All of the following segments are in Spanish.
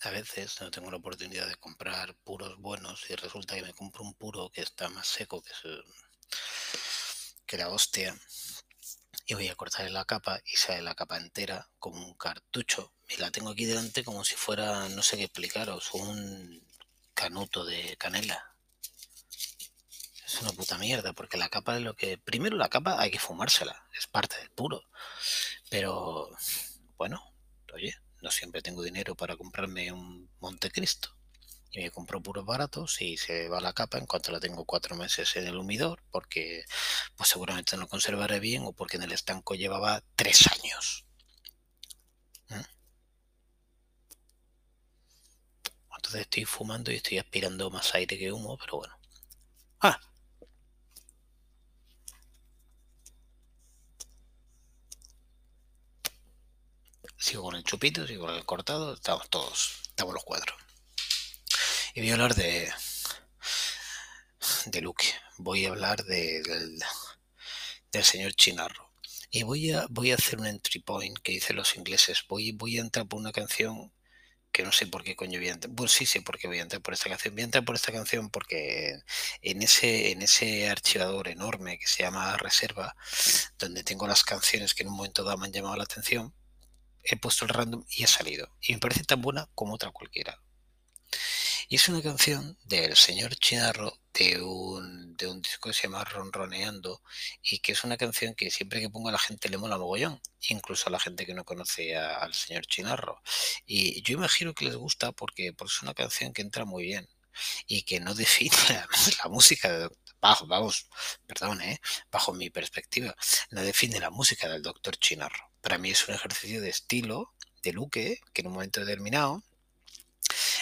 A veces no tengo la oportunidad de comprar puros buenos y resulta que me compro un puro que está más seco que, que la hostia. Y voy a cortar la capa y sale la capa entera como un cartucho. Y la tengo aquí delante como si fuera, no sé qué explicaros, un canuto de canela. Es una puta mierda, porque la capa es lo que... Primero la capa hay que fumársela, es parte del puro. Pero, bueno, oye, no siempre tengo dinero para comprarme un Montecristo. Y me compro puros baratos y se va la capa en cuanto la tengo cuatro meses en el humidor, porque pues seguramente no conservaré bien o porque en el estanco llevaba tres años. ¿Mm? Entonces estoy fumando y estoy aspirando más aire que humo, pero bueno. Ah, sigo con el chupito, sigo con el cortado, estamos todos, estamos los cuatro. Y voy a hablar de de Luke, voy a hablar de, del, del señor Chinarro. Y voy a, voy a hacer un entry point que dicen los ingleses. Voy, voy a entrar por una canción que no sé por qué coño voy a entrar. Pues sí sé por qué voy a entrar por esta canción. Voy a entrar por esta canción porque en ese, en ese archivador enorme que se llama Reserva, donde tengo las canciones que en un momento dado me han llamado la atención, he puesto el random y ha salido. Y me parece tan buena como otra cualquiera. Y es una canción del señor Chinarro de un, de un disco que se llama Ronroneando y que es una canción que siempre que pongo a la gente le mola mogollón, incluso a la gente que no conoce al señor Chinarro. Y yo imagino que les gusta porque, es una canción que entra muy bien y que no define la, música bajo, vamos, perdón, ¿eh? bajo mi perspectiva, no define la música del doctor Chinarro. Para mí es un ejercicio de estilo, de Luque, que en un momento determinado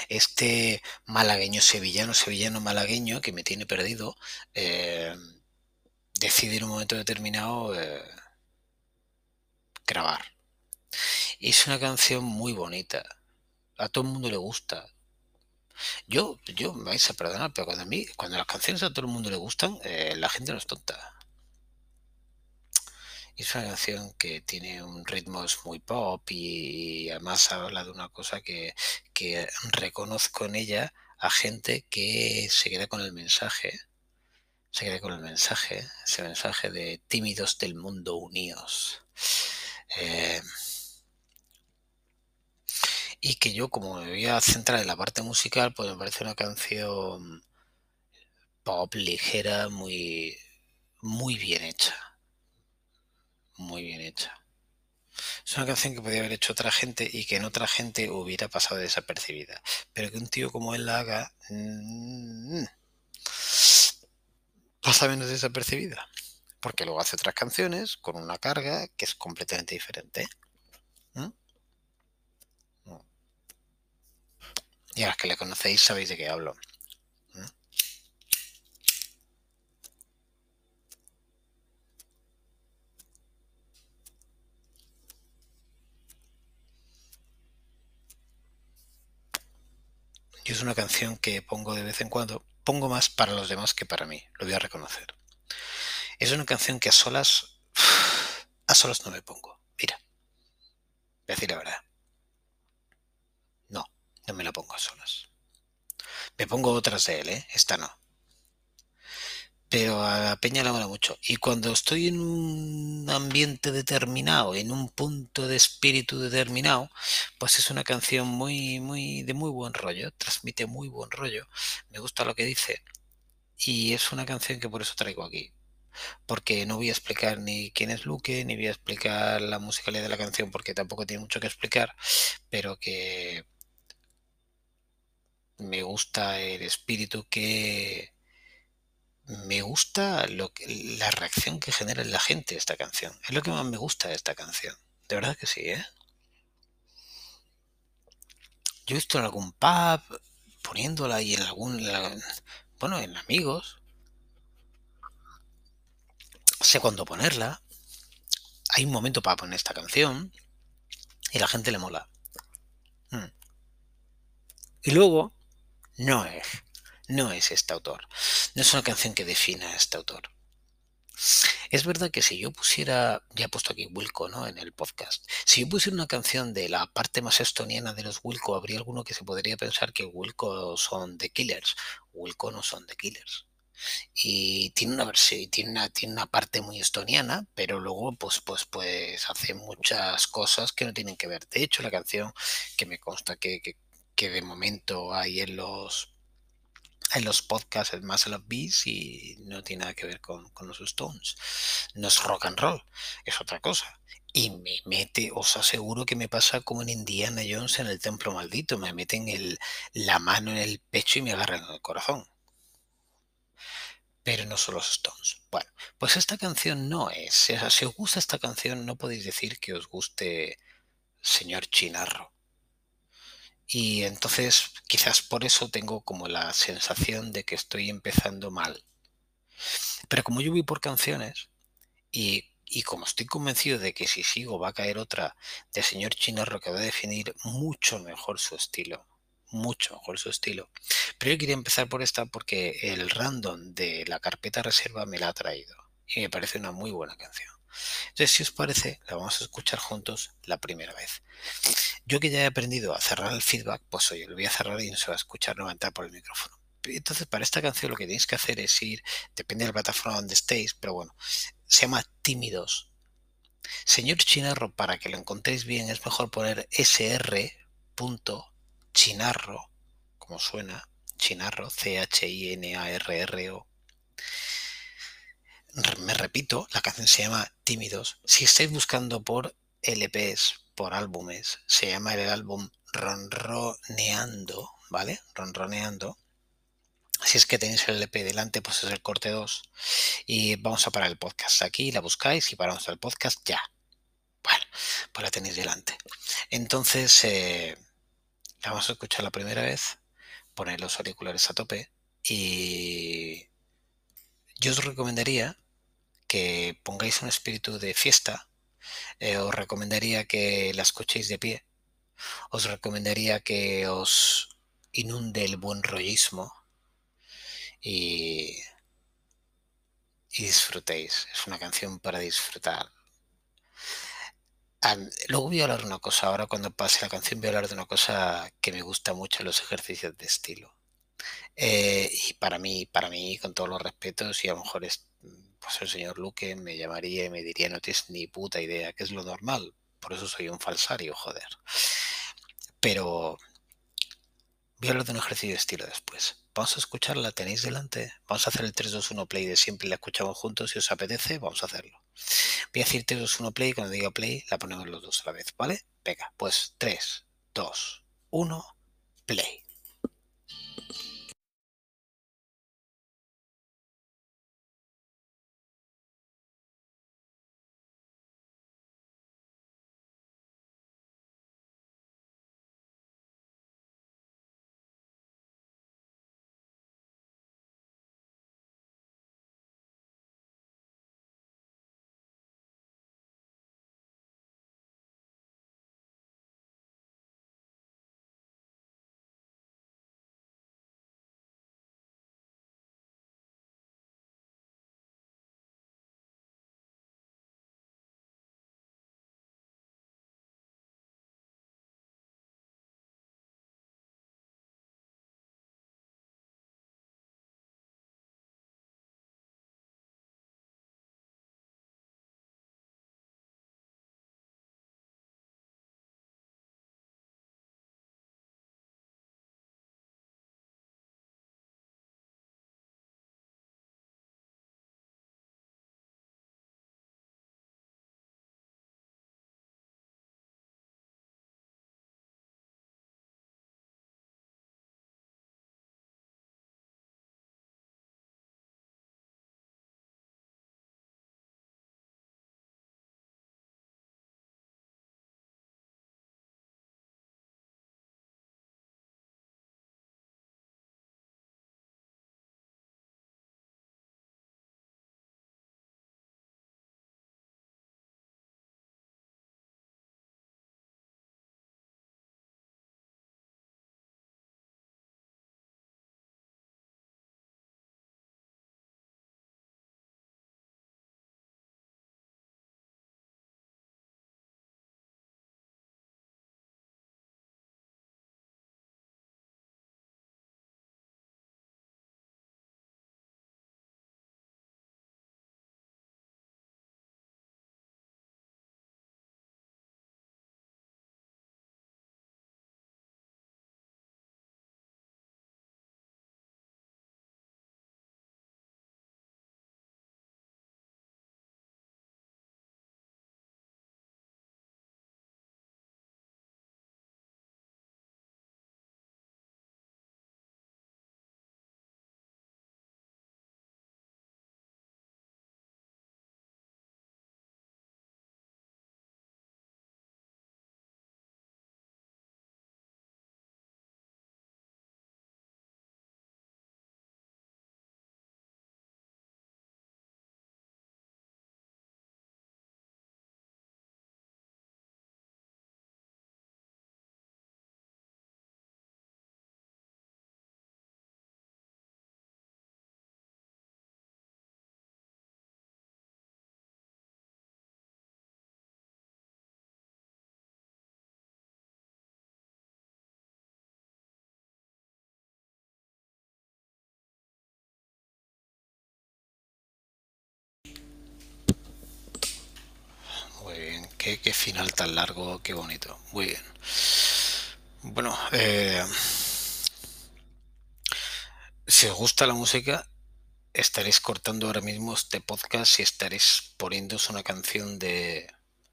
este malagueño sevillano, sevillano malagueño que me tiene perdido, eh, decide en un momento determinado eh, grabar. Y es una canción muy bonita. A todo el mundo le gusta. Yo, yo me vais a perdonar, pero cuando a mí, cuando las canciones a todo el mundo le gustan, eh, la gente no es tonta. Es una canción que tiene un ritmo muy pop y además habla de una cosa que, que reconozco en ella a gente que se queda con el mensaje, se queda con el mensaje, ese mensaje de tímidos del mundo unidos. Eh, y que yo como me voy a centrar en la parte musical, pues me parece una canción pop ligera, muy, muy bien hecha muy bien hecha. Es una canción que podría haber hecho otra gente y que en otra gente hubiera pasado desapercibida. Pero que un tío como él la haga, mm, pasa menos desapercibida. Porque luego hace otras canciones con una carga que es completamente diferente. ¿Mm? Y a las que le conocéis sabéis de qué hablo. Una canción que pongo de vez en cuando, pongo más para los demás que para mí, lo voy a reconocer. Es una canción que a solas, a solas no me pongo. Mira, voy a decir la verdad. No, no me la pongo a solas. Me pongo otras de él, ¿eh? Esta no pero a la peña la mola mucho. Y cuando estoy en un ambiente determinado, en un punto de espíritu determinado, pues es una canción muy, muy, de muy buen rollo, transmite muy buen rollo, me gusta lo que dice. Y es una canción que por eso traigo aquí. Porque no voy a explicar ni quién es Luque, ni voy a explicar la musicalidad de la canción, porque tampoco tiene mucho que explicar, pero que me gusta el espíritu que me gusta lo que, la reacción que genera en la gente esta canción. Es lo que más me gusta de esta canción. De verdad que sí, ¿eh? Yo he visto en algún pub poniéndola y en algún... bueno, en amigos. Sé cuándo ponerla. Hay un momento para poner esta canción y la gente le mola. Hmm. Y luego, no es no es este autor. No es una canción que defina a este autor. Es verdad que si yo pusiera, ya he puesto aquí Wilco, ¿no? En el podcast. Si yo pusiera una canción de la parte más estoniana de los Wilco, habría alguno que se podría pensar que Wilco son The Killers. Wilco no son The Killers. Y tiene una tiene una, parte muy estoniana, pero luego pues, pues, pues hace muchas cosas que no tienen que ver. De hecho, la canción que me consta que, que de momento hay en los en los podcasts es más en los beats y no tiene nada que ver con, con, los Stones. No es rock and roll, es otra cosa. Y me mete, os aseguro que me pasa como en Indiana Jones en el templo maldito, me meten el, la mano en el pecho y me agarran el corazón. Pero no son los Stones. Bueno, pues esta canción no es. Si os gusta esta canción, no podéis decir que os guste Señor Chinarro. Y entonces quizás por eso tengo como la sensación de que estoy empezando mal. Pero como yo voy por canciones y, y como estoy convencido de que si sigo va a caer otra de señor Chinarro que va a definir mucho mejor su estilo, mucho mejor su estilo. Pero yo quería empezar por esta porque el random de la carpeta reserva me la ha traído y me parece una muy buena canción. Entonces, si os parece, la vamos a escuchar juntos la primera vez. Yo que ya he aprendido a cerrar el feedback, pues oye, lo voy a cerrar y no se va a escuchar, no va a entrar por el micrófono. Entonces, para esta canción lo que tenéis que hacer es ir, depende de la plataforma donde estéis, pero bueno, se llama Tímidos. Señor Chinarro, para que lo encontréis bien, es mejor poner sr.chinarro, como suena, Chinarro, C-H-I-N-A-R-R-O. Me repito, la canción se llama Tímidos. Si estáis buscando por LPs, por álbumes, se llama el álbum Ronroneando, ¿vale? Ronroneando. Si es que tenéis el LP delante, pues es el corte 2. Y vamos a parar el podcast aquí, la buscáis y paramos el podcast ya. Bueno, pues la tenéis delante. Entonces, eh, la vamos a escuchar la primera vez, poner los auriculares a tope y yo os recomendaría que pongáis un espíritu de fiesta. Eh, os recomendaría que la escuchéis de pie. Os recomendaría que os inunde el buen rollismo y, disfrutéis. Es una canción para disfrutar. Luego voy a hablar de una cosa. Ahora cuando pase la canción voy a hablar de una cosa que me gusta mucho los ejercicios de estilo. Eh, y para mí, para mí, con todos los respetos, y a lo mejor es, pues el señor Luque me llamaría y me diría, no tienes ni puta idea, que es lo normal. Por eso soy un falsario, joder. Pero voy a hablar de un ejercicio de estilo después. Vamos a escucharla, tenéis delante. Vamos a hacer el 3, 2, 1 play de siempre la escuchamos juntos. Si os apetece, vamos a hacerlo. Voy a decir 3, 2, 1 play. Y cuando diga play, la ponemos los dos a la vez, ¿vale? Venga, pues 3, 2, 1, play. Qué, final tan largo, qué bonito. Muy bien. Bueno, eh, si os gusta la música, estaréis cortando ahora mismo este podcast y estaréis poniéndose una canción de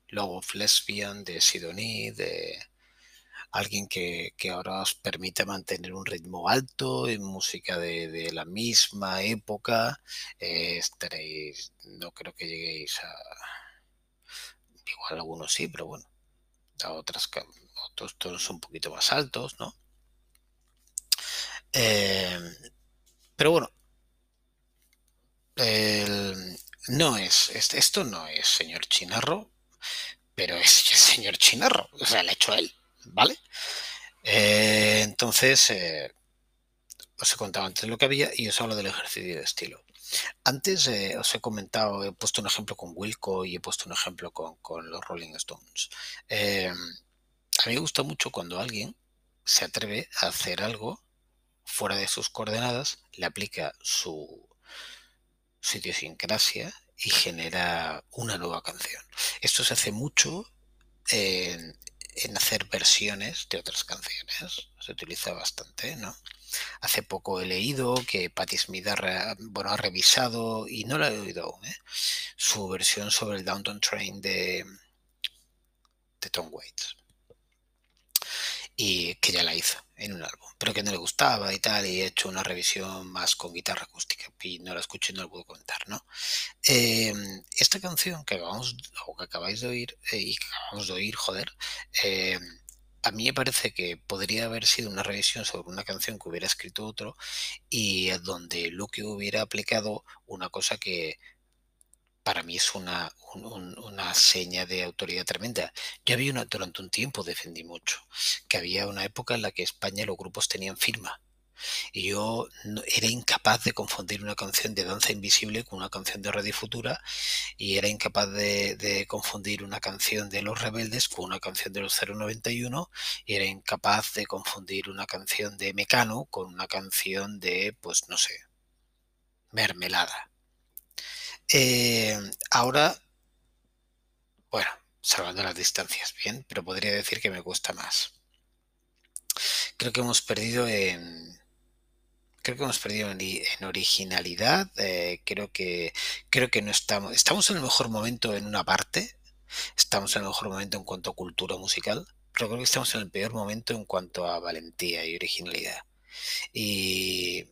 Love of Lesbian, de Sidonie, de alguien que, que, ahora os permite mantener un ritmo alto en música de, de la misma época. Eh, estaréis, no creo que lleguéis a... Igual algunos sí, pero bueno, otras, otros tonos un poquito más altos, ¿no? Eh, pero bueno, no es, esto no es señor Chinarro, pero es el señor Chinarro, o sea, lo ha hecho él, ¿vale? Eh, entonces, eh, os he contado antes lo que había y os hablo del ejercicio de estilo. Antes eh, os he comentado, he puesto un ejemplo con Wilco y he puesto un ejemplo con, los Rolling Stones. Eh, a mí me gusta mucho cuando alguien se atreve a hacer algo fuera de sus coordenadas, le aplica su, su idiosincrasia y genera una nueva canción. Esto se hace mucho en, hacer versiones de otras canciones. Se utiliza bastante, ¿no? Hace poco he leído que Patti Smith ha, bueno, ha revisado, y no la he oído ¿eh? su versión sobre el Downtown Train de, de Tom Waits y que ya la hizo en un álbum, pero que no le gustaba y tal, y he hecho una revisión más con guitarra acústica y no la escuché y no la puedo contar, ¿no? Eh, esta canción que acabamos o que acabáis de oír eh, y que acabamos de oír, joder, eh, a mí me parece que podría haber sido una revisión sobre una canción que hubiera escrito otro y donde Luke hubiera aplicado una cosa que para mí es una, un, una seña de autoridad tremenda. Yo había una, durante un tiempo defendí mucho, que había una época en la que España los grupos tenían firma. Y yo era incapaz de confundir una canción de Danza Invisible con una canción de Radio Futura y era incapaz de, confundir una canción de Los Rebeldes con una canción de los 091 y era incapaz de confundir una canción de Mecano con una canción de, pues no sé, Mermelada. Eh, ahora, bueno, salvando las distancias, bien, pero podría decir que me gusta más. Creo que hemos perdido en. Creo que hemos perdido en, originalidad. Eh, creo que creo que no estamos. Estamos en el mejor momento en una parte. Estamos en el mejor momento en cuanto a cultura musical. Pero creo que estamos en el peor momento en cuanto a valentía y originalidad. Y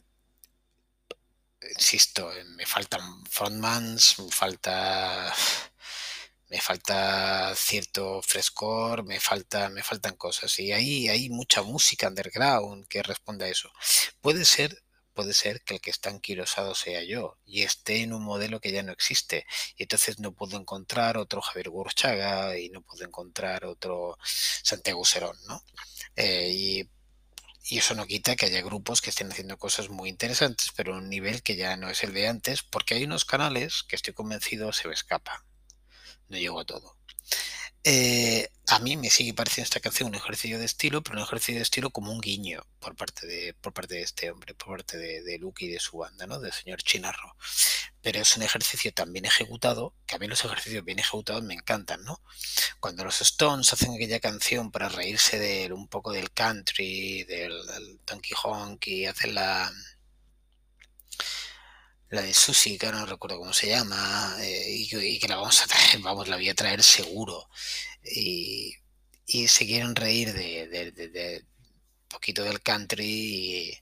insisto, me faltan frontmans, me falta me falta cierto frescor, me falta, me faltan cosas. Y ahí hay mucha música underground que responde a eso. Puede ser, puede ser que el que está anquilosado sea yo y esté en un modelo que ya no existe. Y entonces no puedo encontrar otro Javier Gurchaga y no puedo encontrar otro Santiago Serón, ¿no? Eh, y y eso no quita que haya grupos que estén haciendo cosas muy interesantes, pero a un nivel que ya no es el de antes, porque hay unos canales que estoy convencido se me escapa. No llego a todo. Eh, a mí me sigue pareciendo esta canción un ejercicio de estilo, pero un ejercicio de estilo como un guiño por parte de, por parte de este hombre, por parte de, de Luke y de su banda, ¿no? Del señor Chinarro. Pero es un ejercicio tan bien ejecutado, que a mí los ejercicios bien ejecutados me encantan, ¿no? Cuando los Stones hacen aquella canción para reírse de un poco del country, del, del Donkey Honk y hacen la la de Susi, que no recuerdo cómo se llama, eh, y, que la vamos a traer, vamos, la voy a traer seguro. Y, y se quieren reír de, de, de, de, poquito del country y,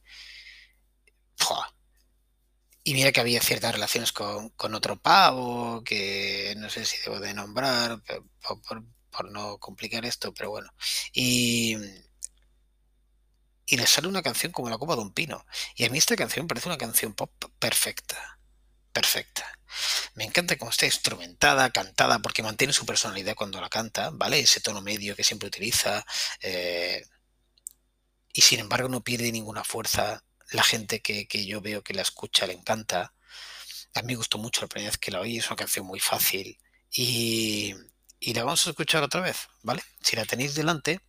y mira que había ciertas relaciones con, con, otro pavo que no sé si debo de nombrar por, por no complicar esto, pero bueno. Y, y le sale una canción como la copa de un pino. Y a mí esta canción parece una canción pop perfecta. Perfecta. Me encanta cómo está instrumentada, cantada, porque mantiene su personalidad cuando la canta, ¿vale? Ese tono medio que siempre utiliza. Eh, y sin embargo no pierde ninguna fuerza. La gente que, que, yo veo que la escucha le encanta. A mí me gustó mucho la primera vez que la oí. Es una canción muy fácil. Y, y la vamos a escuchar otra vez, ¿vale? Si la tenéis delante,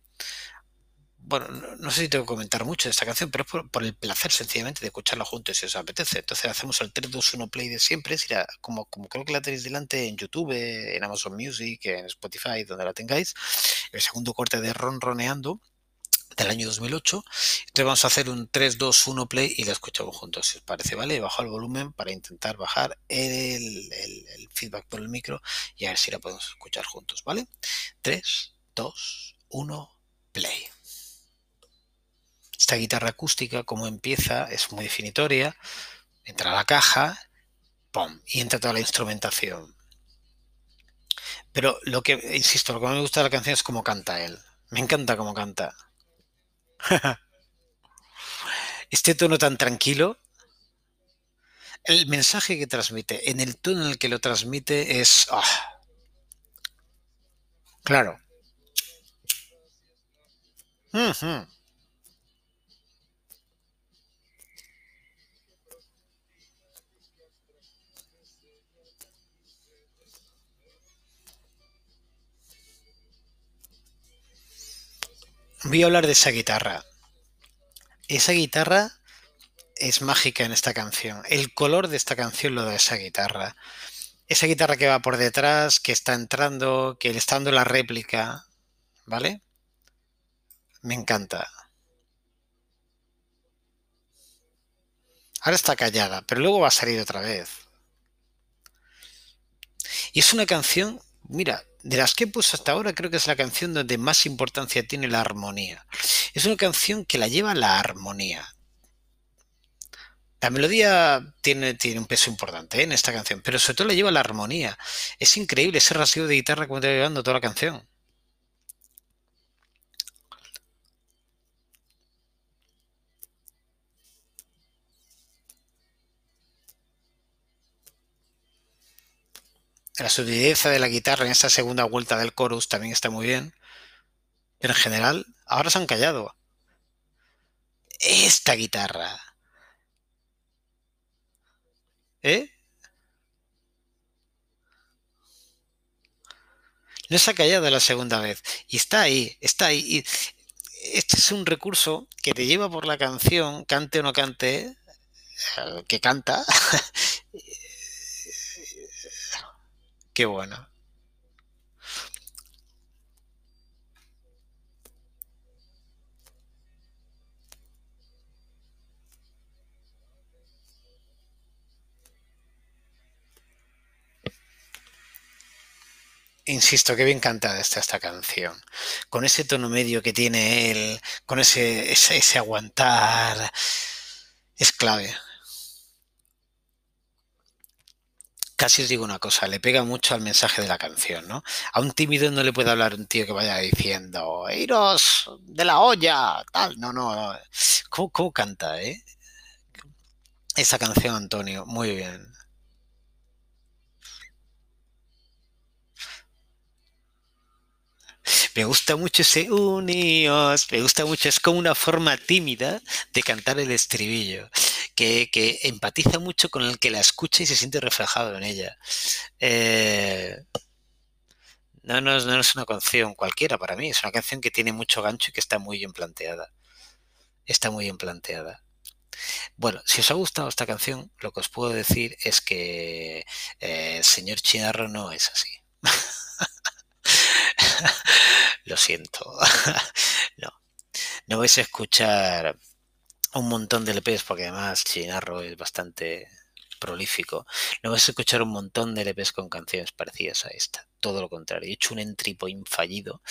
bueno, no, sé si tengo que comentar mucho de esta canción, pero es por, el placer sencillamente de escucharla juntos si os apetece. Entonces hacemos el 3, 2, 1 play de siempre, como, como creo que la tenéis delante en YouTube, en Amazon Music, en Spotify, donde la tengáis. El segundo corte de Ron Roneando del año 2008. Entonces vamos a hacer un 3, 2, 1 play y la escuchamos juntos, si os parece, ¿vale? Bajo el volumen para intentar bajar el, el feedback por el micro y a ver si la podemos escuchar juntos, ¿vale? 3, 2, 1, play. Esta guitarra acústica, como empieza, es muy definitoria. Entra la caja, ¡pum! Y entra toda la instrumentación. Pero lo que, insisto, lo que me gusta de la canción es cómo canta él. Me encanta cómo canta. este tono tan tranquilo, el mensaje que transmite, en el tono en el que lo transmite es... Ah, claro. Voy a hablar de esa guitarra. Esa guitarra es mágica en esta canción. El color de esta canción lo da esa guitarra. Esa guitarra que va por detrás, que está entrando, que le está dando la réplica, ¿vale? Me encanta. Ahora está callada, pero luego va a salir otra vez. Y es una canción, mira, de las que he puesto hasta ahora, creo que es la canción donde más importancia tiene la armonía. Es una canción que la lleva la armonía. La melodía tiene, tiene un peso importante ¿eh? en esta canción, pero sobre todo la lleva la armonía. Es increíble ese rasgueo de guitarra como te va llevando toda la canción. La sutileza de la guitarra en esta segunda vuelta del chorus también está muy bien. Pero en general, ahora se han callado. Esta guitarra. ¿Eh? No se ha callado la segunda vez. Y está ahí, está ahí. este es un recurso que te lleva por la canción, cante o no cante, eh, que canta, Qué bueno. Insisto, qué bien cantada está esta canción. Con ese tono medio que tiene él, con ese, ese aguantar, es clave. Casi os digo una cosa, le pega mucho al mensaje de la canción, ¿no? A un tímido no le puede hablar un tío que vaya diciendo, iros de la olla, tal, no, no. ¿Cómo, cómo canta, eh? Esa canción, Antonio, muy bien. Me gusta mucho ese unios, me gusta mucho, es como una forma tímida de cantar el estribillo, que, empatiza mucho con el que la escucha y se siente reflejado en ella. Eh, no, no, no, es una canción cualquiera para mí, es una canción que tiene mucho gancho y que está muy bien planteada. Está muy bien planteada. Bueno, si os ha gustado esta canción, lo que os puedo decir es que eh, el señor Chinarro no es así. Lo siento. no. No vais a escuchar un montón de LPs porque además Chinarro es bastante prolífico. No vais a escuchar un montón de LPs con canciones parecidas a esta. Todo lo contrario. He hecho un entry point fallido,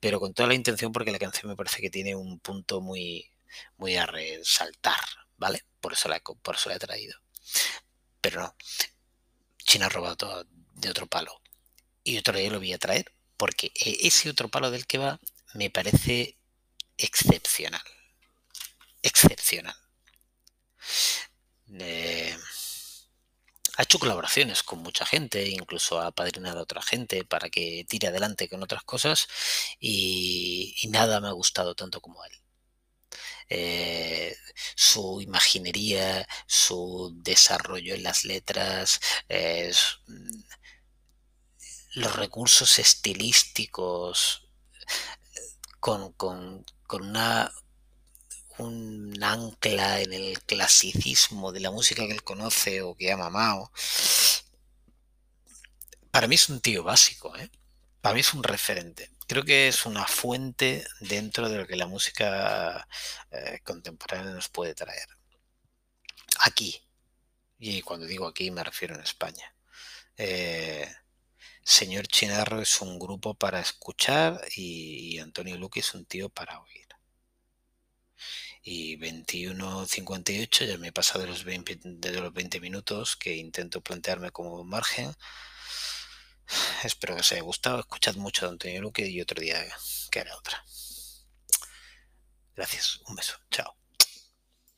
pero con toda la intención porque la canción me parece que tiene un punto muy, muy a resaltar, ¿vale? Por eso la, por eso la he traído. Pero no. China ha robado de otro palo. Y otro día lo voy a traer porque e, ese otro palo del que va me parece excepcional. Excepcional. Eh, ha hecho colaboraciones con mucha gente, incluso ha padrinado a otra gente para que tire adelante con otras cosas y, nada me ha gustado tanto como él. Eh, su imaginería, su desarrollo en las letras, eh, los recursos estilísticos con, con una un ancla en el clasicismo de la música que él conoce o que ha mamado. Para mí es un tío básico, ¿eh? Para mí es un referente. Creo que es una fuente dentro de lo que la música eh, contemporánea nos puede traer. Aquí. Y cuando digo aquí me refiero en España. Eh, Señor Chinarro es un grupo para escuchar y, Antonio Luque es un tío para oír y 21.58 ya me he pasado de los 20, de los 20 minutos que intento plantearme como margen. Espero que os haya gustado. Escuchad mucho de Antonio Luque y otro día que hará otra. Gracias. Un beso. Chao.